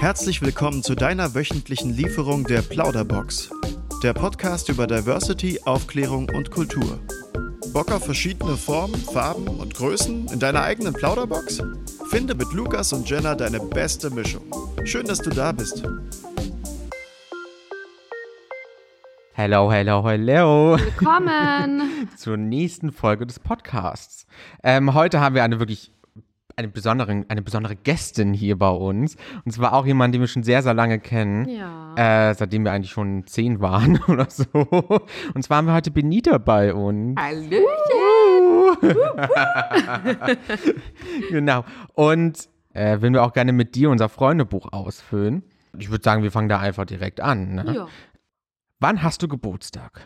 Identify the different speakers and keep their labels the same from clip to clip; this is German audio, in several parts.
Speaker 1: Herzlich willkommen zu deiner wöchentlichen Lieferung der Plauderbox. Der Podcast über Diversity, Aufklärung und Kultur. Bock auf verschiedene Formen, Farben und Größen in deiner eigenen Plauderbox? Finde mit Lukas und Jenna deine beste Mischung. Schön, dass du da bist.
Speaker 2: Hello, hello, hello.
Speaker 3: Willkommen.
Speaker 2: Zur nächsten Folge des Podcasts. Ähm, heute haben wir eine wirklich eine besondere, eine besondere Gästin hier bei uns. Und zwar auch jemand, den wir schon sehr, sehr lange kennen.
Speaker 3: Ja.
Speaker 2: Äh, seitdem wir eigentlich schon zehn waren oder so. Und zwar haben wir heute Benita bei uns.
Speaker 3: Hallöchen.
Speaker 2: genau. Und äh, würden wir auch gerne mit dir unser Freundebuch ausfüllen. Ich würde sagen, wir fangen da einfach direkt an. Ne?
Speaker 3: Ja.
Speaker 2: Wann hast du Geburtstag?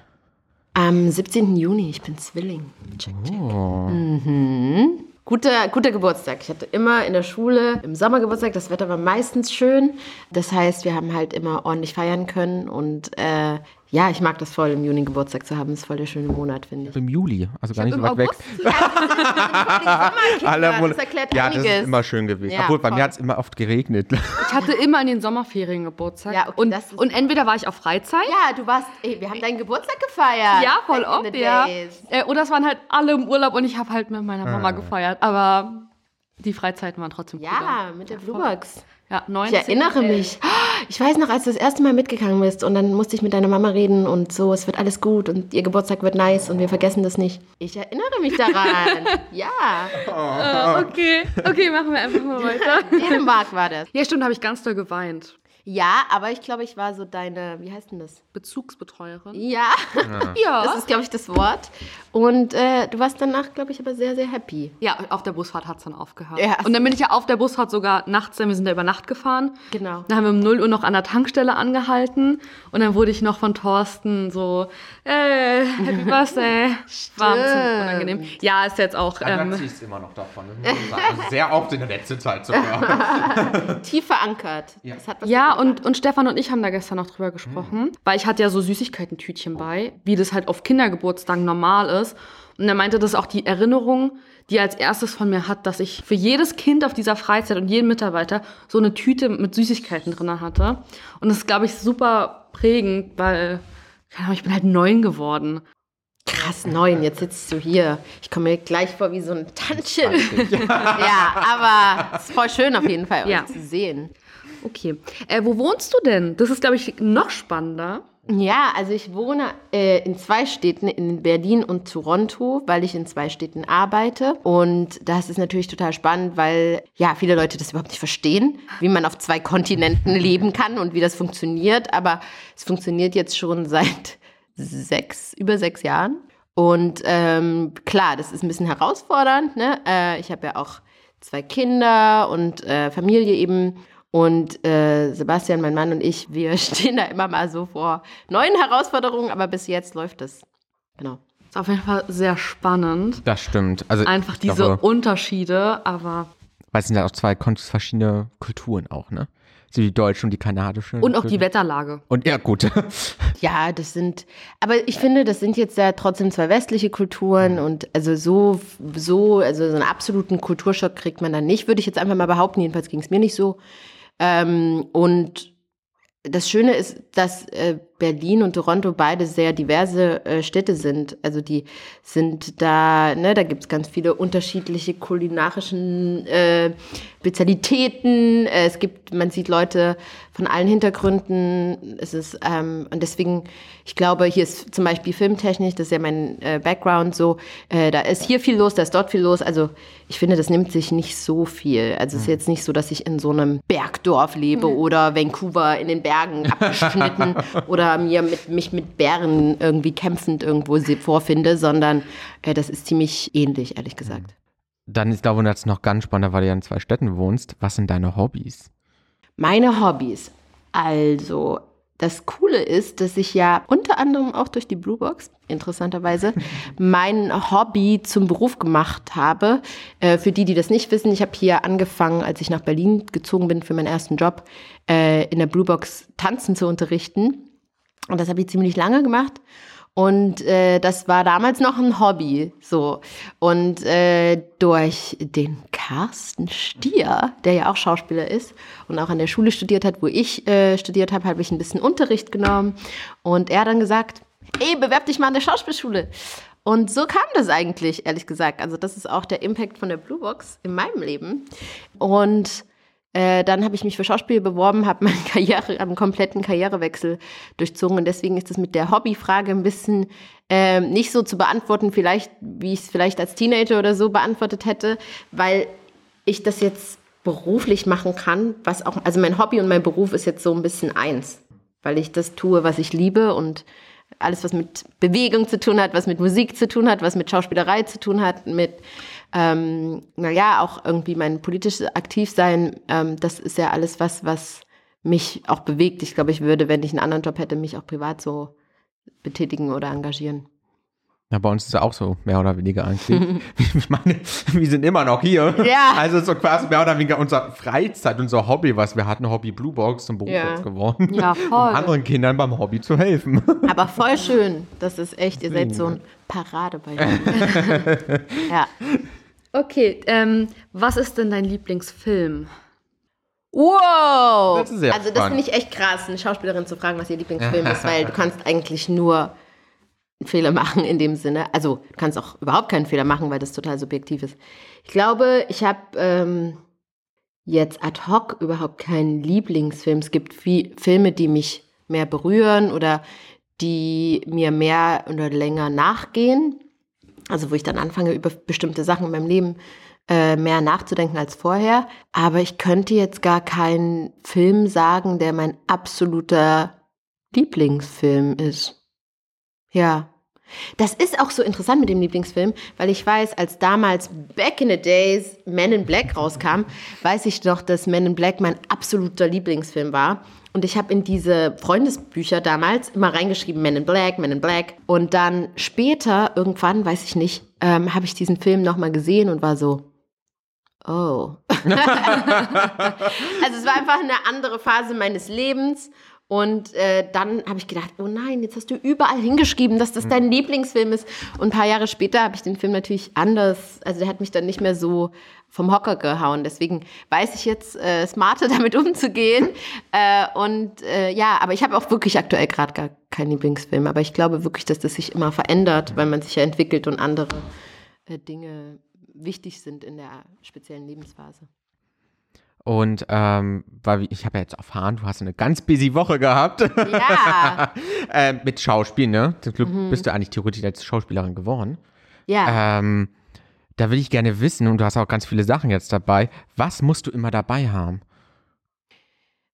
Speaker 4: Am 17. Juni, ich bin Zwilling. Check, check.
Speaker 2: Oh.
Speaker 4: Mhm. Guter, guter Geburtstag. Ich hatte immer in der Schule im Sommer Geburtstag. Das Wetter war meistens schön. Das heißt, wir haben halt immer ordentlich feiern können. Und äh, ja, ich mag das voll, im Juni Geburtstag zu haben. Das ist voll der schöne Monat, finde ich.
Speaker 2: Im Juli, also gar nicht so weit weg.
Speaker 3: August.
Speaker 2: Alle
Speaker 4: das
Speaker 2: Monate-
Speaker 4: erklärt
Speaker 2: ja, das
Speaker 4: einiges.
Speaker 2: ist immer schön gewesen.
Speaker 4: Ja,
Speaker 2: Obwohl, bei
Speaker 4: voll.
Speaker 2: mir hat es immer oft geregnet.
Speaker 3: Ich hatte immer in den Sommerferien Geburtstag.
Speaker 4: Ja, okay,
Speaker 3: und,
Speaker 4: das
Speaker 3: und entweder war ich auf Freizeit.
Speaker 4: Ja, du warst, ey, wir haben deinen Geburtstag gefeiert.
Speaker 3: Ja, voll oft, ja. Äh, oder es waren halt alle im Urlaub und ich habe halt mit meiner Mama
Speaker 2: Ah.
Speaker 3: gefeiert. Aber die Freizeiten waren trotzdem cooler.
Speaker 4: Ja, mit der Bluebox.
Speaker 3: Ja,
Speaker 4: Ich
Speaker 3: 19,
Speaker 4: erinnere
Speaker 3: elf.
Speaker 4: mich. Ich weiß noch, als du das erste Mal mitgegangen bist und dann musste ich mit deiner Mama reden und so, es wird alles gut und ihr Geburtstag wird nice und wir vergessen das nicht. Ich erinnere mich daran. ja.
Speaker 3: Äh, okay, okay, machen wir einfach mal weiter.
Speaker 4: Dänemark war das.
Speaker 3: Ja, stimmt, habe ich ganz doll geweint.
Speaker 4: Ja, aber ich glaube, ich war so deine, wie heißt denn das?
Speaker 3: Bezugsbetreuerin.
Speaker 4: Ja,
Speaker 3: Ja.
Speaker 4: das ist, glaube ich, das Wort. Und äh, du warst danach, glaube ich, aber sehr, sehr happy.
Speaker 3: Ja, auf der Busfahrt hat es dann aufgehört.
Speaker 4: Ja.
Speaker 3: Und dann bin ich ja auf der Busfahrt sogar nachts, denn wir sind ja über Nacht gefahren.
Speaker 4: Genau.
Speaker 3: Dann haben wir um 0 Uhr noch an der Tankstelle angehalten und dann wurde ich noch von Thorsten so, äh, Happy Birthday. War ein bisschen unangenehm. Ja, ist jetzt auch, ähm,
Speaker 2: es immer noch davon. Also sehr oft in der letzten Zeit sogar.
Speaker 4: Tief verankert. Das hat was
Speaker 3: ja, und, und Stefan und ich haben da gestern noch drüber gesprochen, weil ich hatte ja so Süßigkeitentütchen bei, wie das halt auf Kindergeburtstagen normal ist. Und er meinte, das ist auch die Erinnerung, die er als erstes von mir hat, dass ich für jedes Kind auf dieser Freizeit und jeden Mitarbeiter so eine Tüte mit Süßigkeiten drin hatte. Und das ist, glaube ich, super prägend, weil keine Ahnung, ich bin halt neun geworden.
Speaker 4: Krass, neun, jetzt sitzt du hier. Ich komme mir gleich vor wie so ein Tantchen. ja, aber es ist voll schön auf jeden Fall,
Speaker 3: Ja.
Speaker 4: euch zu sehen.
Speaker 3: Okay. Äh, wo wohnst du denn? Das ist, glaube ich, noch spannender.
Speaker 4: Ja, also ich wohne äh, in zwei Städten, in Berlin und Toronto, weil ich in zwei Städten arbeite. Und das ist natürlich total spannend, weil ja viele Leute das überhaupt nicht verstehen, wie man auf zwei Kontinenten leben kann und wie das funktioniert. Aber es funktioniert jetzt schon seit sechs, über sechs Jahren. Und ähm, klar, das ist ein bisschen herausfordernd. Ne? Äh, ich habe ja auch zwei Kinder und äh, Familie eben. Und äh, Sebastian, mein Mann und ich, wir stehen da immer mal so vor neuen Herausforderungen, aber bis jetzt läuft es. Genau.
Speaker 3: Ist auf jeden Fall sehr spannend.
Speaker 2: Das stimmt. Also
Speaker 3: Einfach diese
Speaker 2: glaube,
Speaker 3: Unterschiede, aber.
Speaker 2: weil es sind ja auch zwei verschiedene Kulturen auch, ne? So die deutsche und die kanadische.
Speaker 3: Und auch die. Wetterlage.
Speaker 2: Und ja, gut.
Speaker 4: Ja, das sind, aber ich finde, das sind jetzt ja trotzdem zwei westliche Kulturen und also so, so, also so einen absoluten Kulturschock kriegt man dann nicht, würde ich jetzt einfach mal behaupten, jedenfalls ging es mir nicht so. Ähm, und das Schöne ist, dass äh, Berlin und Toronto beide sehr diverse äh, Städte sind. Also die sind da, ne, da gibt's ganz viele unterschiedliche kulinarischen äh, Spezialitäten. Äh, es gibt, man sieht Leute von allen Hintergründen. Es ist, ähm, und deswegen, ich glaube, hier ist zum Beispiel Filmtechnik, das ist ja mein äh, Background so, äh, da ist hier viel los, da ist dort viel los. Also ich finde, das nimmt sich nicht so viel. Also es ist jetzt nicht so, dass ich in so einem Bergdorf lebe oder Vancouver in den Bergen abgeschnitten oder mir mit, mich mit Bären irgendwie kämpfend irgendwo vorfinde, sondern äh, das ist ziemlich ähnlich, ehrlich gesagt.
Speaker 2: Dann ist da, wo jetzt noch ganz spannend, weil du ja in zwei Städten wohnst. Was sind deine Hobbys?
Speaker 4: Meine Hobbys. Also, das Coole ist, dass ich ja unter anderem auch durch die Bluebox, interessanterweise, mein Hobby zum Beruf gemacht habe. Äh, für die, die das nicht wissen, ich habe hier angefangen, als ich nach Berlin gezogen bin für meinen ersten Job, äh, in der Bluebox tanzen zu unterrichten. Und das habe ich ziemlich lange gemacht. Und äh, das war damals noch ein Hobby. So. Und äh, durch den Carsten Stier, der ja auch Schauspieler ist und auch an der Schule studiert hat, wo ich äh, studiert habe, habe ich ein bisschen Unterricht genommen. Und er hat dann gesagt, ey, bewerb dich mal an der Schauspielschule. Und so kam das eigentlich, ehrlich gesagt. Also das ist auch der Impact von der Blue Box in meinem Leben. Und äh, dann habe ich mich für Schauspiel beworben, habe meine Karriere, einen kompletten Karrierewechsel durchzogen. Und deswegen ist es mit der Hobbyfrage ein bisschen äh, nicht so zu beantworten, vielleicht, wie ich es vielleicht als Teenager oder so beantwortet hätte, weil ich das jetzt beruflich machen kann, was auch, also mein Hobby und mein Beruf ist jetzt so ein bisschen eins, weil ich das tue, was ich liebe und alles, was mit Bewegung zu tun hat, was mit Musik zu tun hat, was mit Schauspielerei zu tun hat, mit ähm, naja, auch irgendwie mein politisches Aktivsein, ähm, das ist ja alles was, was mich auch bewegt. Ich glaube, ich würde, wenn ich einen anderen Job hätte, mich auch privat so betätigen oder engagieren.
Speaker 2: Ja, bei uns ist es auch so, mehr oder weniger eigentlich. ich meine, wir sind immer noch hier.
Speaker 4: Ja.
Speaker 2: Also so quasi mehr oder weniger unser Freizeit, unser Hobby, was wir hatten, Hobby Blue Box zum Beruf
Speaker 4: Ja.
Speaker 2: jetzt geworden.
Speaker 3: Ja, voll.
Speaker 2: Um anderen Kindern beim Hobby zu helfen.
Speaker 4: Aber voll schön. Das ist echt, ihr seid so ein Paradebeispiel. ja.
Speaker 3: Okay, ähm, was ist denn dein Lieblingsfilm?
Speaker 4: Wow!
Speaker 2: Das ist sehr
Speaker 4: also das finde ich echt krass, eine Schauspielerin zu fragen, was ihr Lieblingsfilm ist, weil du kannst eigentlich nur Fehler machen in dem Sinne. Also du kannst auch überhaupt keinen Fehler machen, weil das total subjektiv ist. Ich glaube, ich habe ähm, jetzt ad hoc überhaupt keinen Lieblingsfilm. Es gibt viel, Filme, die mich mehr berühren oder die mir mehr oder länger nachgehen. Also wo ich dann anfange, über bestimmte Sachen in meinem Leben äh, mehr nachzudenken als vorher. Aber ich könnte jetzt gar keinen Film sagen, der mein absoluter Lieblingsfilm ist. Ja. Das ist auch so interessant mit dem Lieblingsfilm, weil ich weiß, als damals back in the days Men in Black rauskam, weiß ich doch, dass Men in Black mein absoluter Lieblingsfilm war. Und ich habe in diese Freundesbücher damals immer reingeschrieben, Men in Black, Men in Black. Und dann später, irgendwann, weiß ich nicht, ähm, habe ich diesen Film nochmal gesehen und war so, oh. also es war einfach eine andere Phase meines Lebens. Und äh, dann habe ich gedacht, oh nein, jetzt hast du überall hingeschrieben, dass das dein Lieblingsfilm ist. Und ein paar Jahre später habe ich den Film natürlich anders, also der hat mich dann nicht mehr so vom Hocker gehauen. Deswegen weiß ich jetzt äh, smarter damit umzugehen. Äh, und äh, ja, aber ich habe auch wirklich aktuell gerade gar keinen Lieblingsfilm. Aber ich glaube wirklich, dass das sich immer verändert, weil man sich ja entwickelt und andere äh, Dinge wichtig sind in der speziellen Lebensphase.
Speaker 2: Und ähm, weil ich habe ja jetzt erfahren, du hast eine ganz busy Woche gehabt.
Speaker 4: Ja,
Speaker 2: äh, mit Schauspiel, ne? Zum Glück bist du eigentlich theoretisch als Schauspielerin geworden.
Speaker 4: ja.
Speaker 2: Ähm, da will ich gerne wissen, und du hast auch ganz viele Sachen jetzt dabei, was musst du immer dabei haben?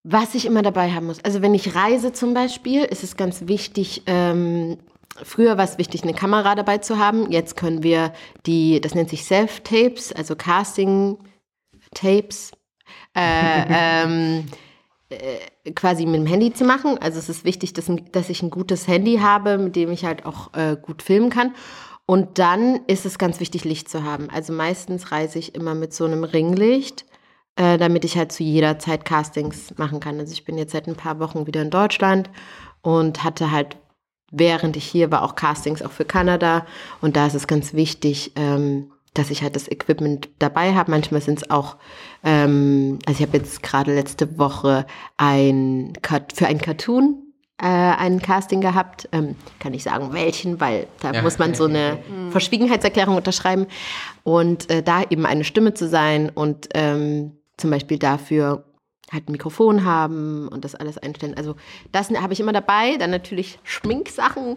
Speaker 4: Was ich immer dabei haben muss. Also wenn ich reise zum Beispiel, ist es ganz wichtig, ähm, früher war es wichtig, eine Kamera dabei zu haben. Jetzt können wir die, das nennt sich Self-Tapes, also Casting-Tapes, äh, ähm, äh, quasi mit dem Handy zu machen. Also es ist wichtig, dass, dass ich ein gutes Handy habe, mit dem ich halt auch äh, gut filmen kann. Und dann ist es ganz wichtig, Licht zu haben. Also meistens reise ich immer mit so einem Ringlicht äh, damit ich halt zu jeder Zeit Castings machen kann. Also ich bin jetzt seit ein paar Wochen wieder in Deutschland und hatte halt, während ich hier war, auch Castings auch für Kanada. Und da ist es ganz wichtig, ähm, dass ich halt das Equipment dabei habe. Manchmal sind es auch, ähm, also ich habe jetzt gerade letzte Woche ein Cut- für ein Cartoon äh, ein Casting gehabt. Ähm, kann ich sagen, welchen, weil da
Speaker 2: Ja.
Speaker 4: muss man so eine Verschwiegenheitserklärung unterschreiben. Und äh, da eben eine Stimme zu sein und ähm, zum Beispiel dafür halt ein Mikrofon haben und das alles einstellen. Also das habe ich immer dabei. Dann natürlich Schminksachen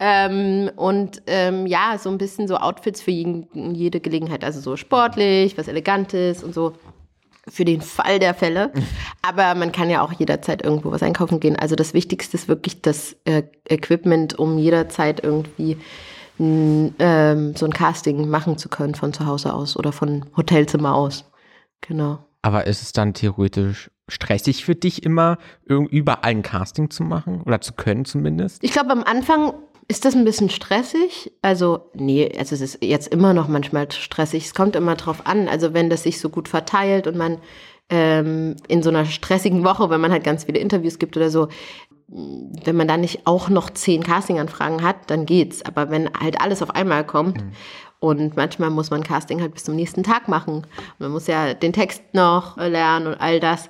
Speaker 4: ähm, und ähm, ja, so ein bisschen so Outfits für jeden, jede Gelegenheit. Also so sportlich, was Elegantes und so für den Fall der Fälle. Aber man kann ja auch jederzeit irgendwo was einkaufen gehen. Also das Wichtigste ist wirklich das äh, Equipment, um jederzeit irgendwie n, ähm, so ein Casting machen zu können von zu Hause aus oder von Hotelzimmer aus. Genau.
Speaker 2: Aber ist es dann theoretisch stressig für dich immer, überall ein Casting zu machen? Oder zu können zumindest?
Speaker 4: Ich glaube, am Anfang ist das ein bisschen stressig. Also, nee, also es ist jetzt immer noch manchmal stressig. Es kommt immer drauf an. Also, wenn das sich so gut verteilt und man ähm, in so einer stressigen Woche, wenn man halt ganz viele Interviews gibt oder so, wenn man da nicht auch noch zehn Castinganfragen hat, dann geht's. Aber wenn halt alles auf einmal kommt
Speaker 2: Mhm.
Speaker 4: Und manchmal muss man Casting halt bis zum nächsten Tag machen. Man muss ja den Text noch lernen und all das.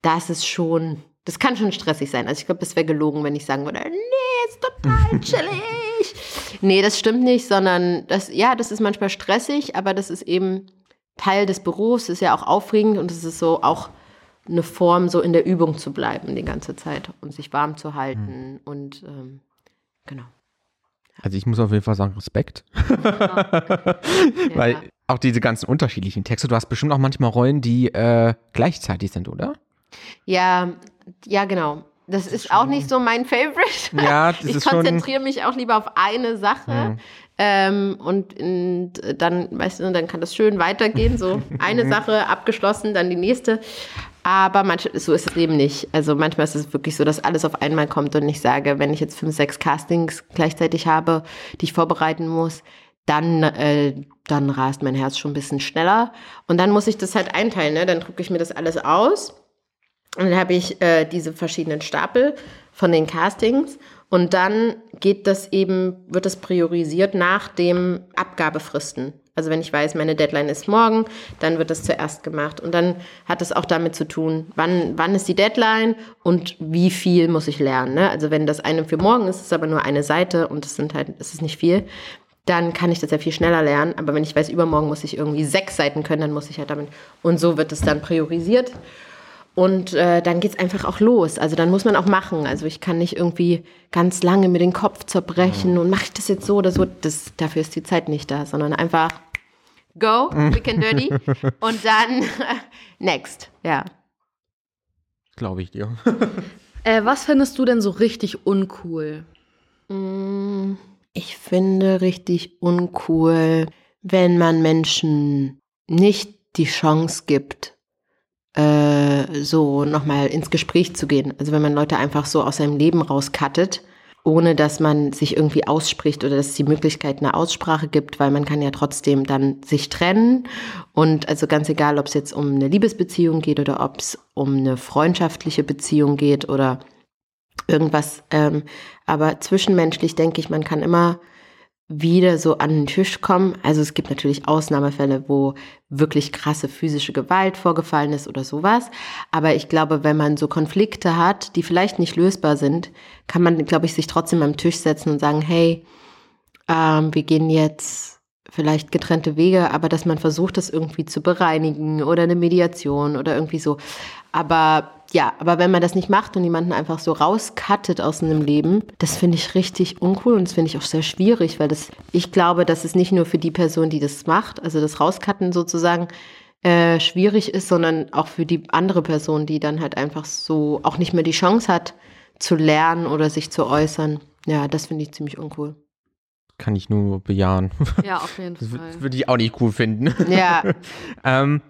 Speaker 4: Das ist schon, das kann schon stressig sein. Also ich glaube, das wäre gelogen, wenn ich sagen würde, nee, ist total chillig. nee, das stimmt nicht, sondern das, ja, das ist manchmal stressig, aber das ist eben Teil des Berufs, ist ja auch aufregend und es ist so auch eine Form, so in der Übung zu bleiben die ganze Zeit und sich warm zu halten und ähm, genau.
Speaker 2: Also ich muss auf jeden Fall sagen, Respekt. Weil auch diese ganzen unterschiedlichen Texte, du hast bestimmt auch manchmal Rollen, die äh, gleichzeitig sind, oder?
Speaker 4: Ja, ja, genau. Das, ist auch nicht so mein Favorite.
Speaker 2: Ja, das
Speaker 4: ich
Speaker 2: ist schon-
Speaker 4: konzentriere mich auch lieber auf eine Sache. Ähm, und, und dann, weißt du, dann kann das schön weitergehen. So eine Sache abgeschlossen, dann die nächste. Aber manchmal, so ist es eben nicht. Also manchmal ist es wirklich so, dass alles auf einmal kommt und ich sage, wenn ich jetzt fünf, sechs Castings gleichzeitig habe, die ich vorbereiten muss, dann, äh, dann rast mein Herz schon ein bisschen schneller. Und dann muss ich das halt einteilen. Ne? Dann drucke ich mir das alles aus. Und dann habe ich äh, diese verschiedenen Stapel von den Castings und dann geht das eben, wird das priorisiert nach dem Abgabefristen. Also wenn ich weiß, meine Deadline ist morgen, dann wird das zuerst gemacht. Und dann hat es auch damit zu tun, wann, wann ist die Deadline und wie viel muss ich lernen. Ne? Also wenn das eine für morgen ist, ist aber nur eine Seite und es sind halt, es ist nicht viel, dann kann ich das ja viel schneller lernen. Aber wenn ich weiß, übermorgen muss ich irgendwie sechs Seiten können, dann muss ich halt damit. Und so wird es dann priorisiert. Und äh, dann geht's einfach auch los. Also dann muss man auch machen. Also ich kann nicht irgendwie ganz lange mir den Kopf zerbrechen und mache ich das jetzt so oder so. Das, dafür ist die Zeit nicht da, sondern einfach go, quick and dirty und dann next. Ja.
Speaker 2: Glaube ich dir.
Speaker 3: Äh, was findest du denn so richtig uncool?
Speaker 4: Mm, Ich finde richtig uncool, wenn man Menschen nicht die Chance gibt, äh, so nochmal ins Gespräch zu gehen. Also wenn man Leute einfach so aus seinem Leben rauskattet, ohne dass man sich irgendwie ausspricht oder dass es die Möglichkeit einer Aussprache gibt, weil man kann ja trotzdem dann sich trennen. Und also ganz egal, ob es jetzt um eine Liebesbeziehung geht oder ob es um eine freundschaftliche Beziehung geht oder irgendwas. Ähm, aber zwischenmenschlich denke ich, man kann immer wieder so an den Tisch kommen. Also es gibt natürlich Ausnahmefälle, wo wirklich krasse physische Gewalt vorgefallen ist oder sowas. Aber ich glaube, wenn man so Konflikte hat, die vielleicht nicht lösbar sind, kann man, glaube ich, sich trotzdem am Tisch setzen und sagen, hey, ähm, wir gehen jetzt vielleicht getrennte Wege, aber dass man versucht, das irgendwie zu bereinigen oder eine Mediation oder irgendwie so. Aber ja, aber wenn man das nicht macht und jemanden einfach so rauskattet aus einem Leben, das finde ich richtig uncool und das finde ich auch sehr schwierig, weil das, ich glaube, dass es nicht nur für die Person, die das macht, also das Rauskatten sozusagen, äh, schwierig ist, sondern auch für die andere Person, die dann halt einfach so auch nicht mehr die Chance hat zu lernen oder sich zu äußern. Ja, das finde ich ziemlich uncool.
Speaker 2: Kann ich nur bejahen.
Speaker 3: Ja, auf jeden
Speaker 2: Das
Speaker 3: Fall.
Speaker 2: wür- würde ich auch nicht cool finden.
Speaker 4: Ja,
Speaker 2: ähm,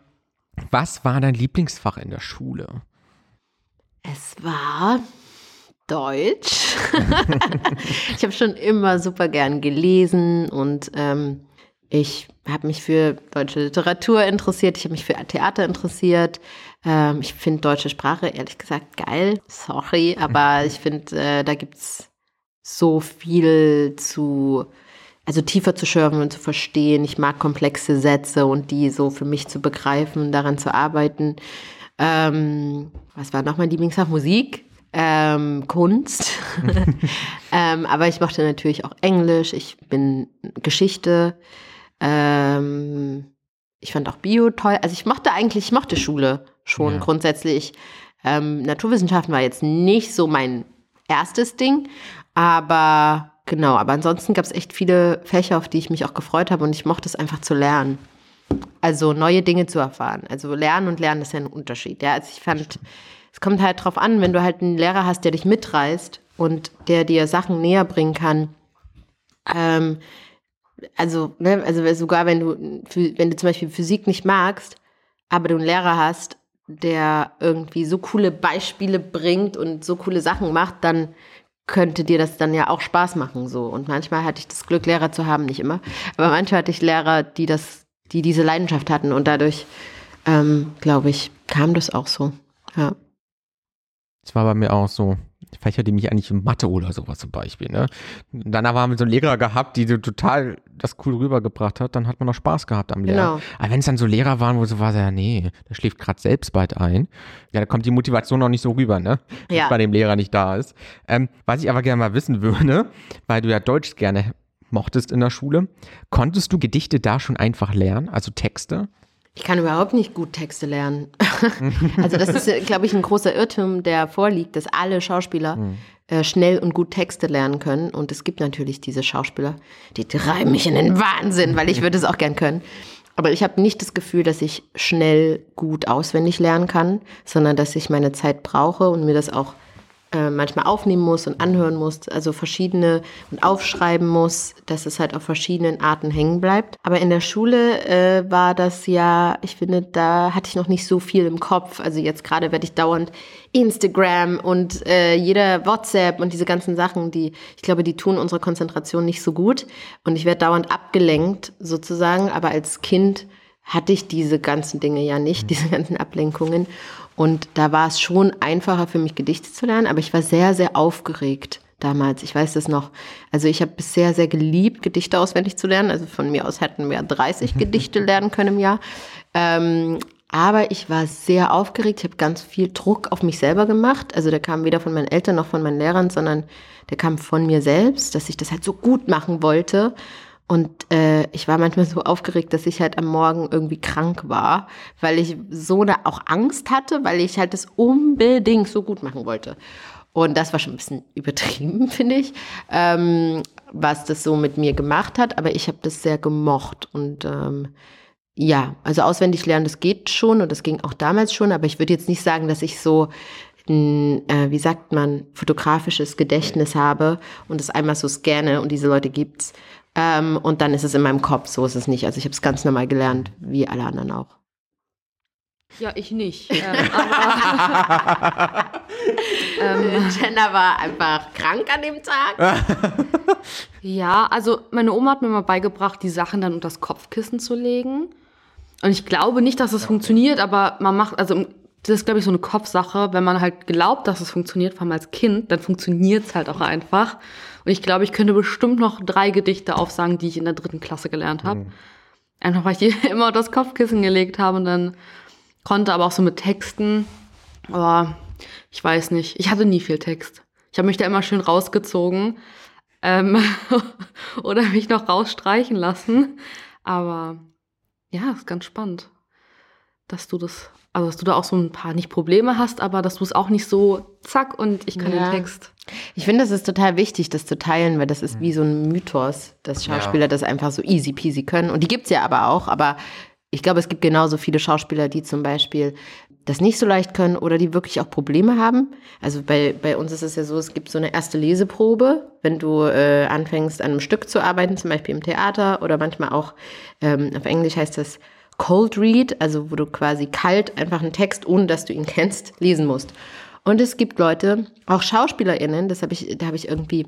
Speaker 2: was war dein Lieblingsfach in der Schule?
Speaker 4: Es war Deutsch. ich habe schon immer super gern gelesen und ähm, ich habe mich für deutsche Literatur interessiert, ich habe mich für Theater interessiert. Ähm, ich finde deutsche Sprache ehrlich gesagt geil. Sorry, aber ich finde, äh, da gibt es so viel zu, also tiefer zu schürfen und zu verstehen. Ich mag komplexe Sätze und die so für mich zu begreifen, daran zu arbeiten. Ähm, was war noch mein Lieblingsfach? Musik, ähm, Kunst. ähm, aber ich mochte natürlich auch Englisch. Ich bin Geschichte. Ähm, ich fand auch Bio toll. Also ich mochte eigentlich, ich mochte Schule schon
Speaker 2: Ja.
Speaker 4: grundsätzlich. Ähm, Naturwissenschaften war jetzt nicht so mein erstes Ding, aber genau. Aber ansonsten gab es echt viele Fächer, auf die ich mich auch gefreut habe und ich mochte es einfach zu lernen. Also neue Dinge zu erfahren. Also lernen und lernen ist ja ein Unterschied. Ja, also ich fand, es kommt halt drauf an, wenn du halt einen Lehrer hast, der dich mitreißt und der dir Sachen näher bringen kann. Ähm, also, ne, also sogar wenn du, wenn du zum Beispiel Physik nicht magst, aber du einen Lehrer hast, der irgendwie so coole Beispiele bringt und so coole Sachen macht, dann könnte dir das dann ja auch Spaß machen so. Und manchmal hatte ich das Glück, Lehrer zu haben, nicht immer, aber manchmal hatte ich Lehrer, die das, die diese Leidenschaft hatten und dadurch, ähm, glaube ich, kam das auch so. Ja.
Speaker 2: Das war bei mir auch so. Fächer, die mich eigentlich in Mathe oder sowas zum Beispiel. Ne? Dann haben wir so einen Lehrer gehabt, die so total das cool rübergebracht hat, dann hat man noch Spaß gehabt am Lernen.
Speaker 4: Genau.
Speaker 2: Aber wenn es dann so Lehrer waren, wo so war, ja, nee, der schläft gerade selbst bald ein, ja, da kommt die Motivation noch nicht so rüber, ne? Wenn
Speaker 4: Ja.
Speaker 2: bei dem Lehrer nicht da ist. Ähm, was ich aber gerne mal wissen würde, weil du ja Deutsch gerne mochtest in der Schule, konntest du Gedichte da schon einfach lernen, also Texte?
Speaker 4: Ich kann überhaupt nicht gut Texte lernen. also das ist, glaube ich, ein großer Irrtum, der vorliegt, dass alle Schauspieler äh, schnell und gut Texte lernen können. Und es gibt natürlich diese Schauspieler, die treiben mich in den Wahnsinn, weil ich würde es auch gern können. Aber ich habe nicht das Gefühl, dass ich schnell gut auswendig lernen kann, sondern dass ich meine Zeit brauche und mir das auch äh, manchmal aufnehmen muss und anhören muss, also verschiedene und aufschreiben muss, dass es halt auf verschiedenen Arten hängen bleibt. Aber in der Schule äh, war das ja, ich finde, da hatte ich noch nicht so viel im Kopf. Also jetzt gerade werde ich dauernd Instagram und äh, jeder WhatsApp und diese ganzen Sachen, die, ich glaube, die tun unsere Konzentration nicht so gut. Und ich werde dauernd abgelenkt sozusagen. Aber als Kind hatte ich diese ganzen Dinge ja nicht, diese ganzen Ablenkungen. Und da war es schon einfacher für mich, Gedichte zu lernen, aber ich war sehr, sehr aufgeregt damals. Ich weiß das noch. Also ich habe bisher sehr geliebt, Gedichte auswendig zu lernen. Also von mir aus hätten wir 30 Gedichte lernen können im Jahr. Ähm, aber ich war sehr aufgeregt. Ich habe ganz viel Druck auf mich selber gemacht. Also der kam weder von meinen Eltern noch von meinen Lehrern, sondern der kam von mir selbst, dass ich das halt so gut machen wollte. Und äh, ich war manchmal so aufgeregt, dass ich halt am Morgen irgendwie krank war, weil ich so eine auch Angst hatte, weil ich halt das unbedingt so gut machen wollte. Und das war schon ein bisschen übertrieben, finde ich, ähm, was das so mit mir gemacht hat. Aber ich habe das sehr gemocht. Und ähm, ja, also auswendig lernen, das geht schon und das ging auch damals schon. Aber ich würde jetzt nicht sagen, dass ich so ein, äh, wie sagt man, fotografisches Gedächtnis habe und es einmal so scanne und diese Leute gibt's. Ähm, und dann ist es in meinem Kopf, so ist es nicht. Also ich habe es ganz normal gelernt, wie alle anderen auch.
Speaker 3: Ja, ich nicht. Ähm, aber, ähm,
Speaker 4: Jenna war einfach krank an dem Tag.
Speaker 3: ja, also meine Oma hat mir mal beigebracht, die Sachen dann unter das Kopfkissen zu legen. Und ich glaube nicht, dass es funktioniert, aber man macht, also das ist, glaube ich, so eine Kopfsache. Wenn man halt glaubt, dass es funktioniert, vor allem als Kind, dann funktioniert es halt auch einfach. Und ich glaube, ich könnte bestimmt noch drei Gedichte aufsagen, die ich in der dritten Klasse gelernt habe. Einfach, weil ich die immer unter das Kopfkissen gelegt habe und dann konnte aber auch so mit Texten. Aber ich weiß nicht. Ich hatte nie viel Text. Ich habe mich da immer schön rausgezogen ähm, oder mich noch rausstreichen lassen. Aber ja, ist ganz spannend, dass du das, also dass du da auch so ein paar nicht Probleme hast, aber dass du es auch nicht so zack und ich kann
Speaker 4: Ja.
Speaker 3: den Text.
Speaker 4: Ich finde, das ist total wichtig, das zu teilen, weil das ist wie so ein Mythos, dass Schauspieler das einfach so easy peasy können. Und die gibt's ja aber auch, aber ich glaube, es gibt genauso viele Schauspieler, die zum Beispiel das nicht so leicht können oder die wirklich auch Probleme haben. Also bei, bei uns ist es ja so, es gibt so eine erste Leseprobe, wenn du äh, anfängst, an einem Stück zu arbeiten, zum Beispiel im Theater oder manchmal auch, ähm, auf Englisch heißt das Cold Read, also wo du quasi kalt einfach einen Text, ohne dass du ihn kennst, lesen musst. Und es gibt Leute, auch SchauspielerInnen, das habe ich, da habe ich irgendwie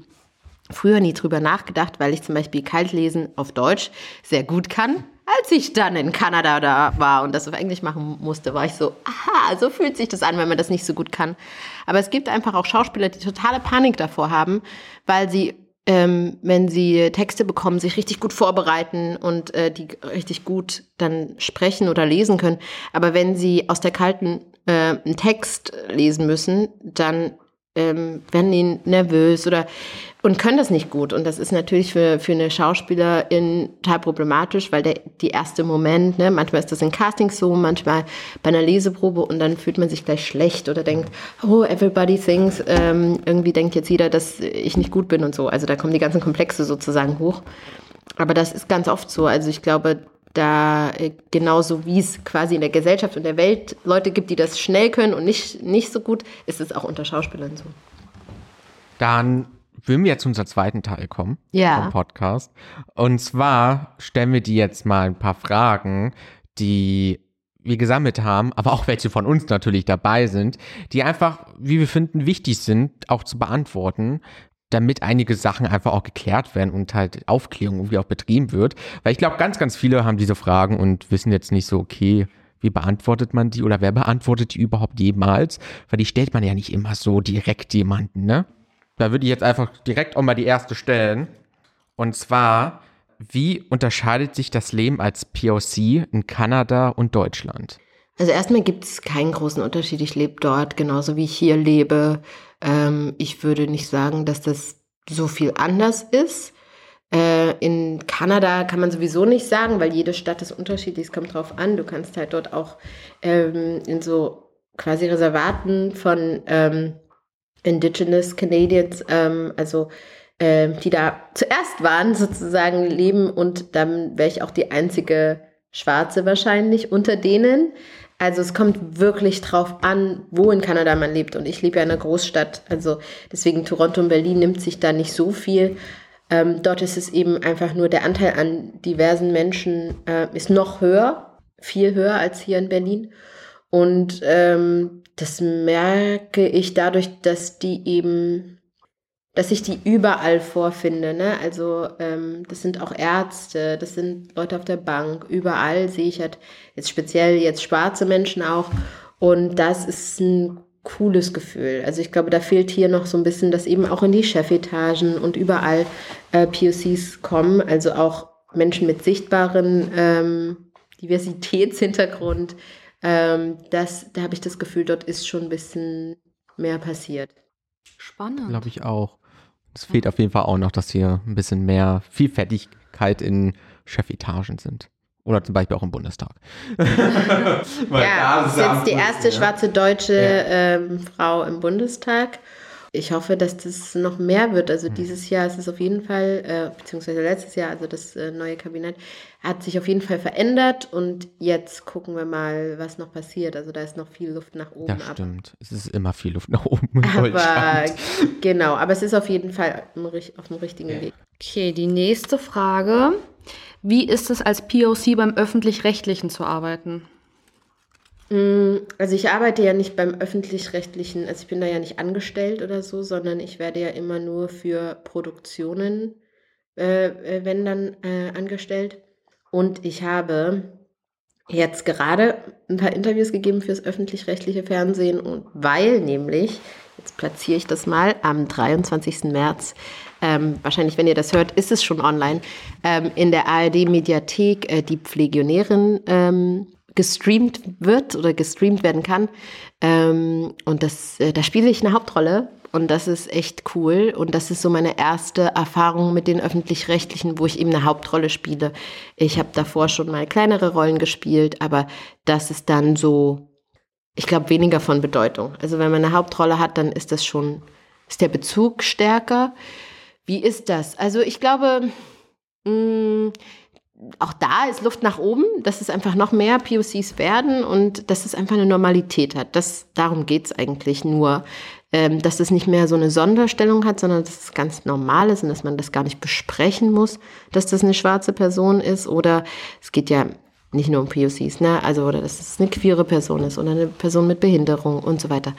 Speaker 4: früher nie drüber nachgedacht, weil ich zum Beispiel Kaltlesen auf Deutsch sehr gut kann. Als ich dann in Kanada da war und das auf Englisch machen musste, war ich so, aha, so fühlt sich das an, wenn man das nicht so gut kann. Aber es gibt einfach auch Schauspieler, die totale Panik davor haben, weil sie, ähm, wenn sie Texte bekommen, sich richtig gut vorbereiten und äh, die richtig gut dann sprechen oder lesen können. Aber wenn sie aus der kalten äh, einen Text lesen müssen, dann ähm, werden die nervös oder und können das nicht gut. Und das ist natürlich für, für eine Schauspielerin total problematisch, weil der die erste Moment, ne, manchmal ist das in Castings so, manchmal bei einer Leseprobe und dann fühlt man sich gleich schlecht oder denkt, oh, everybody thinks, ähm, irgendwie denkt jetzt jeder, dass ich nicht gut bin und so. Also da kommen die ganzen Komplexe sozusagen hoch. Aber das ist ganz oft so. Also ich glaube, da äh, genauso wie es quasi in der Gesellschaft und der Welt Leute gibt, die das schnell können und nicht, nicht so gut, ist es auch unter Schauspielern so.
Speaker 2: Dann würden wir jetzt zu unserem zweiten Teil kommen
Speaker 4: Ja.
Speaker 2: vom Podcast. Und zwar stellen wir dir jetzt mal ein paar Fragen, die wir gesammelt haben, aber auch welche von uns natürlich dabei sind, die einfach, wie wir finden, wichtig sind, auch zu beantworten, damit einige Sachen einfach auch geklärt werden und halt Aufklärung irgendwie auch betrieben wird. Weil ich glaube, ganz, ganz viele haben diese Fragen und wissen jetzt nicht so, okay, Wie beantwortet man die oder wer beantwortet die überhaupt jemals? Weil die stellt man ja nicht immer so direkt jemanden, ne? Da würde ich jetzt einfach direkt auch mal die erste stellen. Und zwar, wie unterscheidet sich das Leben als POC in Kanada und Deutschland?
Speaker 4: Also erstmal gibt es keinen großen Unterschied. Ich lebe dort genauso wie ich hier lebe. Ähm, ich würde nicht sagen, dass das so viel anders ist. Äh, in Kanada kann man sowieso nicht sagen, weil jede Stadt ist unterschiedlich. Es kommt drauf an. Du kannst halt dort auch ähm, in so quasi Reservaten von ähm, Indigenous Canadians, ähm, also äh, die da zuerst waren, sozusagen leben und dann wäre ich auch die einzige Schwarze wahrscheinlich unter denen. Also es kommt wirklich drauf an, wo in Kanada man lebt. Und ich lebe ja in einer Großstadt. Also deswegen Toronto und Berlin nimmt sich da nicht so viel. Ähm, dort ist es eben einfach nur der Anteil an diversen Menschen äh, ist noch höher, viel höher als hier in Berlin. Und ähm, das merke ich dadurch, dass die eben, dass ich die überall vorfinde. Ne? Also ähm, das sind auch Ärzte, das sind Leute auf der Bank, überall sehe ich halt jetzt speziell jetzt schwarze Menschen auch. Und das ist ein cooles Gefühl. Also ich glaube, da fehlt hier noch so ein bisschen, dass eben auch in die Chefetagen und überall äh, POCs kommen, also auch Menschen mit sichtbaren ähm, Diversitätshintergrund, ähm, das, da habe ich das Gefühl, dort ist schon ein bisschen mehr passiert.
Speaker 3: Spannend.
Speaker 2: Glaube ich auch. Es fehlt auf jeden Fall auch noch, dass hier ein bisschen mehr Vielfältigkeit in Chefetagen sind. Oder zum Beispiel auch im Bundestag.
Speaker 4: ja, das ist jetzt die erste schwarze deutsche ja. ähm, Frau im Bundestag ich hoffe, dass das noch mehr wird. Also mhm. dieses Jahr ist es auf jeden Fall, äh, beziehungsweise letztes Jahr, also das äh, neue Kabinett, hat sich auf jeden Fall verändert und jetzt gucken wir mal, was noch passiert. Also da ist noch viel Luft nach oben.
Speaker 2: Das stimmt. Es ist immer viel Luft nach oben.
Speaker 4: aber genau, aber es ist auf jeden Fall auf dem richtigen Weg.
Speaker 3: Okay, die nächste Frage. Wie ist es als POC beim öffentlich-rechtlichen zu arbeiten?
Speaker 4: Mm, also ich arbeite ja nicht beim öffentlich-rechtlichen, also ich bin da ja nicht angestellt oder so, sondern ich werde ja immer nur für Produktionen, äh, äh, wenn dann, äh, angestellt. Und ich habe jetzt gerade ein paar Interviews gegeben fürs öffentlich-rechtliche Fernsehen und weil nämlich, jetzt platziere ich das mal, am 23. März, ähm, wahrscheinlich, wenn ihr das hört, ist es schon online, ähm, in der ARD-Mediathek äh, die Pflegionärin ähm, gestreamt wird oder gestreamt werden kann. Ähm, und das, äh, da spiele ich eine Hauptrolle und das ist echt cool. Und das ist so meine erste Erfahrung mit den öffentlich-rechtlichen, wo ich eben eine Hauptrolle spiele. Ich habe davor schon mal kleinere Rollen gespielt, aber das ist dann so, ich glaube, weniger von Bedeutung. Also wenn man eine Hauptrolle hat, dann ist das schon, ist der Bezug stärker. Wie ist das? Also ich glaube, mh, mm, auch da ist Luft nach oben, dass es einfach noch mehr POCs werden und dass es einfach eine Normalität hat. Das, darum geht es eigentlich nur, ähm, dass es nicht mehr so eine Sonderstellung hat, sondern dass es ganz normal ist und dass man das gar nicht besprechen muss, dass das eine schwarze Person ist oder es geht ja nicht nur um POCs, ne? Also oder dass es eine queere Person ist oder eine Person mit Behinderung und so weiter.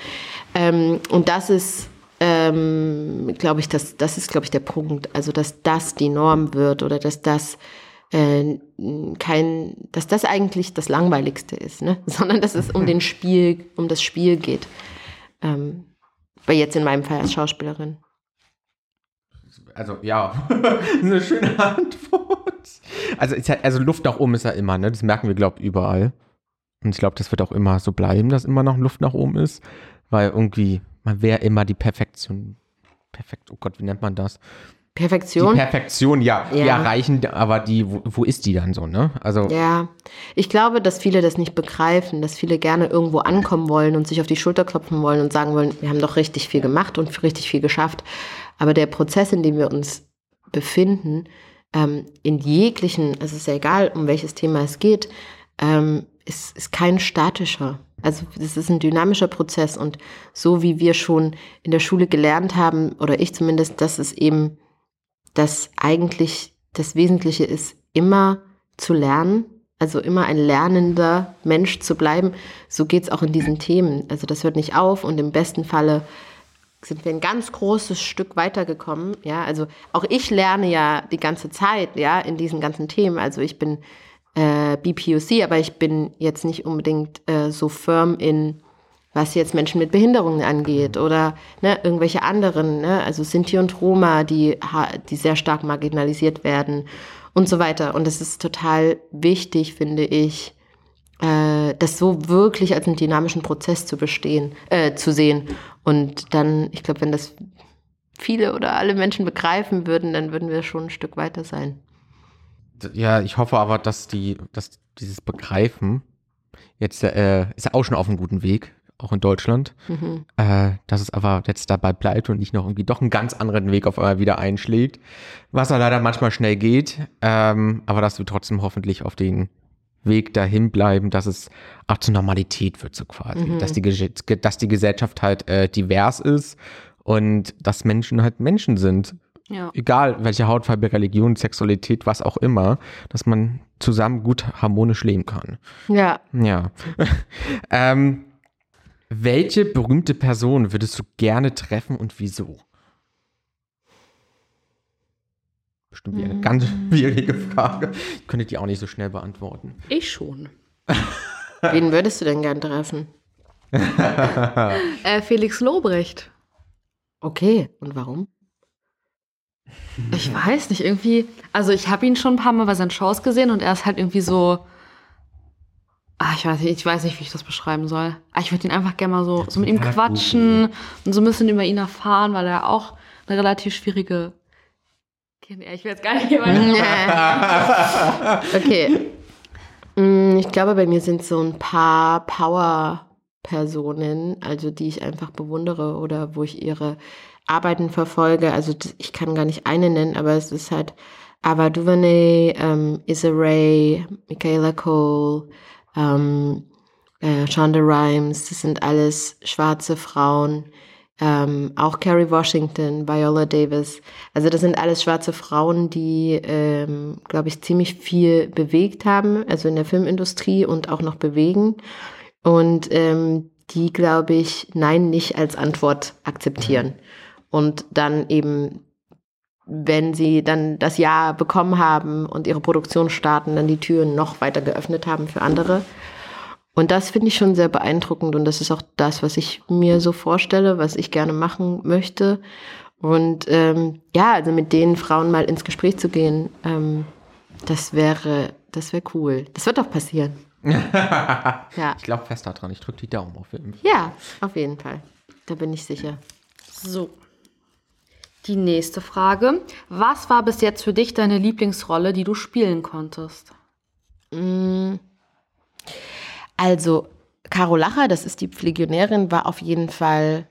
Speaker 4: Ähm, und das ist ähm, glaube ich, das, das ist, glaube ich, der Punkt. Also, dass das die Norm wird oder dass das äh, kein, dass das eigentlich das Langweiligste ist, ne? sondern dass es um den Spiel, um das Spiel geht. Ähm, weil jetzt in meinem Fall als Schauspielerin.
Speaker 2: Also ja, eine schöne Antwort. Also, also Luft nach oben ist ja immer, ne? Das merken wir, glaube ich, überall. Und ich glaube, das wird auch immer so bleiben, dass immer noch Luft nach oben ist. Weil irgendwie, man wäre immer die Perfektion. Perfekt, oh Gott, wie nennt man das?
Speaker 4: Perfektion.
Speaker 2: Die Perfektion, ja, ja. erreichen, aber die, wo, wo, ist die dann so, ne?
Speaker 4: Also. Ja, ich glaube, dass viele das nicht begreifen, dass viele gerne irgendwo ankommen wollen und sich auf die Schulter klopfen wollen und sagen wollen, wir haben doch richtig viel gemacht und richtig viel geschafft. Aber der Prozess, in dem wir uns befinden, ähm, in jeglichen, also es ist ja egal, um welches Thema es geht, ähm, ist, ist kein statischer. Also das ist ein dynamischer Prozess und so wie wir schon in der Schule gelernt haben, oder ich zumindest, dass es eben dass eigentlich das Wesentliche ist, immer zu lernen, also immer ein lernender Mensch zu bleiben. So geht es auch in diesen Themen. Also das hört nicht auf und im besten Falle sind wir ein ganz großes Stück weitergekommen. Ja, also auch ich lerne ja die ganze Zeit, ja, in diesen ganzen Themen. Also ich bin äh, BPOC, aber ich bin jetzt nicht unbedingt äh, so firm in, was jetzt Menschen mit Behinderungen angeht oder ne, irgendwelche anderen, ne, also Sinti und Roma, die, die sehr stark marginalisiert werden und so weiter. Und es ist total wichtig, finde ich, äh, das so wirklich als einen dynamischen Prozess zu bestehen, äh, zu sehen. Und dann, ich glaube, wenn das viele oder alle Menschen begreifen würden, dann würden wir schon ein Stück weiter sein.
Speaker 2: Ja, ich hoffe aber, dass die, dass dieses Begreifen jetzt äh, ist ja auch schon auf einem guten Weg, auch in Deutschland, mhm. äh, dass es aber jetzt dabei bleibt und nicht noch irgendwie doch einen ganz anderen Weg auf einmal wieder einschlägt, was ja leider manchmal schnell geht, ähm, aber dass wir trotzdem hoffentlich auf den Weg dahin bleiben, dass es auch zur Normalität wird, so quasi, mhm. dass, die, dass die Gesellschaft halt äh, divers ist und dass Menschen halt Menschen sind ja. Egal welche Hautfarbe, Religion, Sexualität, was auch immer, dass man zusammen gut harmonisch leben kann.
Speaker 4: Ja.
Speaker 2: Ja. ähm, welche berühmte Person würdest du gerne treffen und wieso? Bestimmt eine ganz schwierige Frage. Ich könnte die auch nicht so schnell beantworten.
Speaker 3: Ich schon.
Speaker 4: Wen würdest du denn gern treffen?
Speaker 3: äh, Felix Lobrecht.
Speaker 4: Okay, und warum?
Speaker 3: Ich weiß nicht, irgendwie. Also, ich habe ihn schon ein paar Mal bei seinen Shows gesehen und er ist halt irgendwie so. Ah, ich weiß nicht, ich weiß nicht, wie ich das beschreiben soll. Ah, ich würde ihn einfach gerne mal so, so mit ihm quatschen und so ein bisschen über ihn erfahren, weil er auch eine relativ schwierige. Ich will jetzt gar nicht
Speaker 4: Okay. Mm, ich glaube, bei mir sind so ein paar Power-Personen, also die ich einfach bewundere oder wo ich ihre Arbeiten verfolge. Also ich kann gar nicht eine nennen, aber es ist halt Ava DuVernay, ähm, Issa Rae, Michaela Cole, ähm, äh, Shonda Rhimes. Das sind alles schwarze Frauen. Ähm, auch Kerry Washington, Viola Davis. Also das sind alles schwarze Frauen, die, ähm, glaube ich, ziemlich viel bewegt haben, also in der Filmindustrie und auch noch bewegen. Und ähm, die, glaube ich, Nein nicht als Antwort akzeptieren. Mhm und dann eben, wenn sie dann das Ja bekommen haben und ihre Produktion starten, dann die Türen noch weiter geöffnet haben für andere. Und das finde ich schon sehr beeindruckend und das ist auch das, was ich mir so vorstelle, was ich gerne machen möchte. Und ähm, ja, also mit den Frauen mal ins Gespräch zu gehen, ähm, das wäre, das wäre cool. Das wird auch passieren.
Speaker 2: ja. Ich glaube fest daran. Ich drücke die Daumen auf jeden
Speaker 4: Fall. Ja, auf jeden Fall. Da bin ich sicher.
Speaker 3: So, die nächste Frage. Was war bis jetzt für dich deine Lieblingsrolle, die du spielen konntest?
Speaker 4: Mm. Also, Caro Lacher, das ist die Pflegionärin, war auf jeden Fall.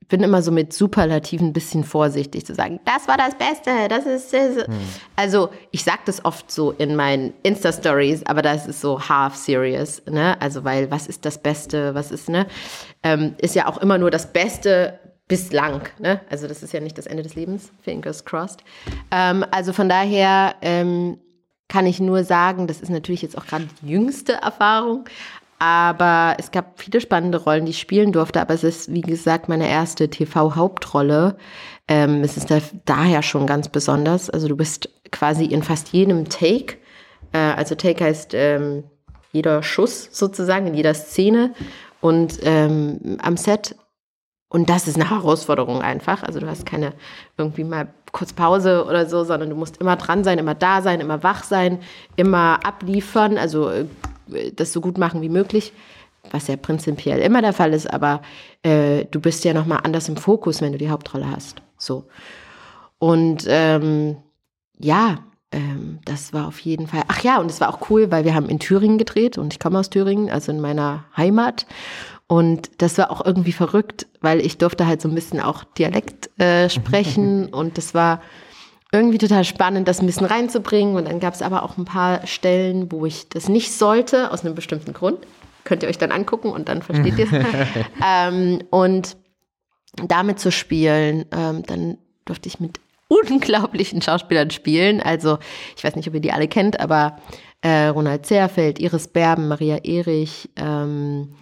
Speaker 4: Ich bin immer so mit Superlativen ein bisschen vorsichtig zu sagen, das war das Beste, das ist. Das. Hm. Also, ich sage das oft so in meinen Insta-Stories, aber das ist so half serious, ne? Also, weil, was ist das Beste, was ist, ne? Ähm, ist ja auch immer nur das Beste, bislang. Ne? Also das ist ja nicht das Ende des Lebens, fingers crossed. Ähm, also von daher ähm, kann ich nur sagen, das ist natürlich jetzt auch gerade die jüngste Erfahrung, aber es gab viele spannende Rollen, die ich spielen durfte, aber es ist, wie gesagt, meine erste TV-Hauptrolle. Ähm, es ist da, daher schon ganz besonders. Also du bist quasi in fast jedem Take. Äh, also Take heißt ähm, jeder Schuss sozusagen, in jeder Szene. Und ähm, am Set und das ist eine Herausforderung einfach. Also du hast keine irgendwie mal kurz Pause oder so, sondern du musst immer dran sein, immer da sein, immer wach sein, immer abliefern, also äh, das so gut machen wie möglich, was ja prinzipiell immer der Fall ist, aber äh, du bist ja nochmal anders im Fokus, wenn du die Hauptrolle hast. So. Und ähm, ja, ähm, das war auf jeden Fall. Ach ja, und es war auch cool, weil wir haben in Thüringen gedreht und ich komme aus Thüringen, also in meiner Heimat. Und das war auch irgendwie verrückt, weil ich durfte halt so ein bisschen auch Dialekt äh, sprechen und das war irgendwie total spannend, das ein bisschen reinzubringen. Und dann gab es aber auch ein paar Stellen, wo ich das nicht sollte, aus einem bestimmten Grund. Könnt ihr euch dann angucken und dann versteht ihr es. ähm, und damit zu spielen, ähm, dann durfte ich mit unglaublichen Schauspielern spielen. Also ich weiß nicht, ob ihr die alle kennt, aber äh, Ronald Zerfeld, Iris Berben, Maria Erich, ähm,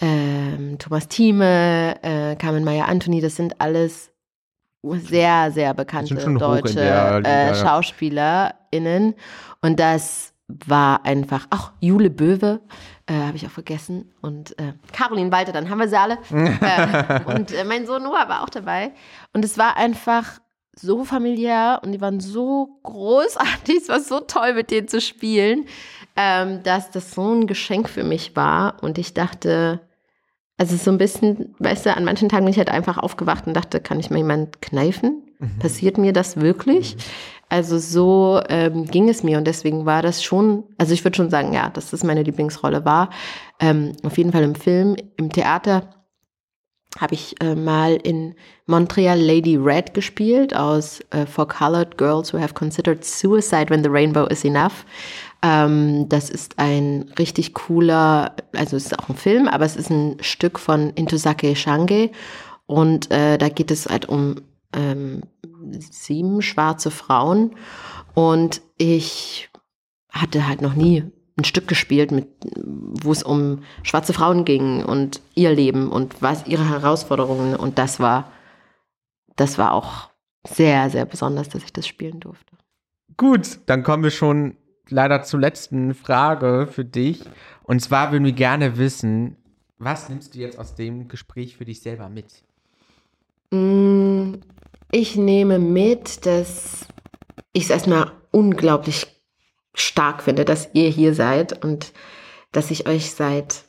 Speaker 4: ähm, Thomas Thieme, äh, Carmen Meyer-Anthony, das sind alles sehr, sehr bekannte deutsche äh, SchauspielerInnen. Und das war einfach, ach, Jule Böwe, äh, habe ich auch vergessen. Und äh, Caroline Walter, dann haben wir sie alle. äh, und äh, mein Sohn Noah war auch dabei. Und es war einfach so familiär und die waren so großartig. Es war so toll, mit denen zu spielen, ähm, dass das so ein Geschenk für mich war. Und ich dachte, also so ein bisschen, weißt du, an manchen Tagen bin ich halt einfach aufgewacht und dachte, kann ich mal jemand kneifen? Mhm. Passiert mir das wirklich? Mhm. Also so ähm, ging es mir und deswegen war das schon, also ich würde schon sagen, ja, dass das meine Lieblingsrolle war. Ähm, auf jeden Fall im Film, im Theater habe ich äh, mal in Montreal Lady Red gespielt aus äh, For Colored Girls Who Have Considered Suicide When the Rainbow is Enough. Ähm, das ist ein richtig cooler, also es ist auch ein Film, aber es ist ein Stück von Intosake Shange. Und äh, da geht es halt um ähm, sieben schwarze Frauen. Und ich hatte halt noch nie ein Stück gespielt, mit, wo es um schwarze Frauen ging und ihr Leben und was ihre Herausforderungen. Und das war, das war auch sehr, sehr besonders, dass ich das spielen durfte.
Speaker 2: Gut, dann kommen wir schon leider zur letzten Frage für dich. Und zwar würden wir gerne wissen, was nimmst du jetzt aus dem Gespräch für dich selber mit?
Speaker 4: Mm, ich nehme mit, dass ich es erstmal unglaublich stark finde, dass ihr hier seid und dass ich euch seit,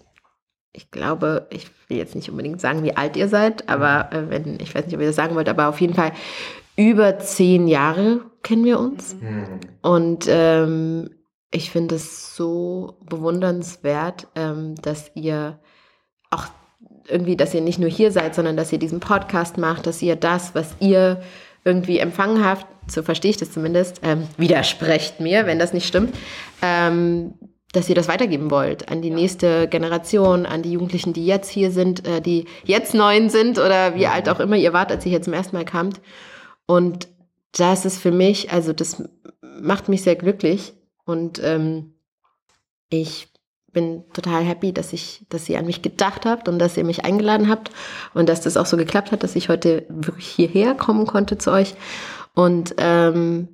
Speaker 4: ich glaube, ich will jetzt nicht unbedingt sagen, wie alt ihr seid, aber äh, wenn, ich weiß nicht, ob ihr das sagen wollt, aber auf jeden Fall über zehn Jahre kennen wir uns. Mhm. Und ähm, ich finde es so bewundernswert, ähm, dass ihr auch irgendwie, dass ihr nicht nur hier seid, sondern dass ihr diesen Podcast macht, dass ihr das, was ihr irgendwie empfangen habt, so verstehe ich das zumindest, ähm, widersprecht mir, wenn das nicht stimmt, ähm, dass ihr das weitergeben wollt an die nächste Generation, an die Jugendlichen, die jetzt hier sind, äh, die jetzt neun sind oder wie alt auch immer ihr wart, als ihr hier zum ersten Mal kamt. Und das ist für mich, also das macht mich sehr glücklich und ähm, ich bin total happy, dass ich, dass ihr an mich gedacht habt und dass ihr mich eingeladen habt und dass das auch so geklappt hat, dass ich heute wirklich hierher kommen konnte zu euch. Und ähm,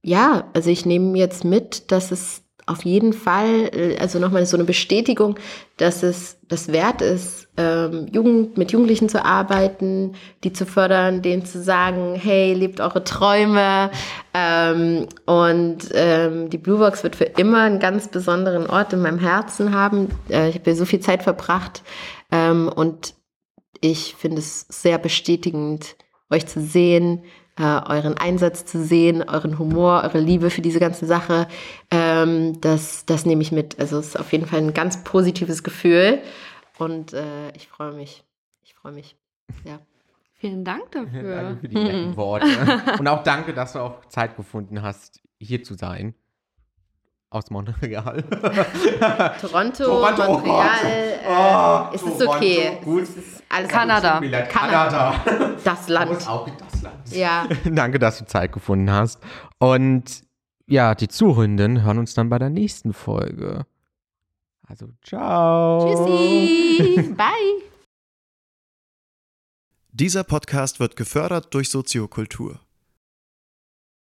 Speaker 4: ja, also ich nehme jetzt mit, dass es auf jeden Fall, äh, also nochmal so eine Bestätigung, dass es das wert ist, ähm, Jugend, mit Jugendlichen zu arbeiten, die zu fördern, denen zu sagen, hey, lebt eure Träume. Ähm, und ähm, die Blue Box wird für immer einen ganz besonderen Ort in meinem Herzen haben. Äh, ich habe hier so viel Zeit verbracht ähm, und ich finde es sehr bestätigend, euch zu sehen, äh, euren Einsatz zu sehen, euren Humor, eure Liebe für diese ganze Sache. Ähm, das, das nehme ich mit. Also es ist auf jeden Fall ein ganz positives Gefühl und äh, ich freue mich. Ich freue mich. Ja.
Speaker 3: Vielen Dank dafür.
Speaker 2: Danke für die netten Worte. und auch danke, dass du auch Zeit gefunden hast, hier zu sein. Aus Montreal.
Speaker 4: Toronto, Toronto, oh Montreal. Oh äh, ist es okay.
Speaker 3: Gut. Es ist alles Kanada.
Speaker 4: Kanada. Kanada. Das Land.
Speaker 2: Auch das Land. Ja. Danke, dass du Zeit gefunden hast. Und ja, die Zuhörenden hören uns dann bei der nächsten Folge. Also, ciao.
Speaker 4: Tschüssi. Bye.
Speaker 1: Dieser Podcast wird gefördert durch Soziokultur.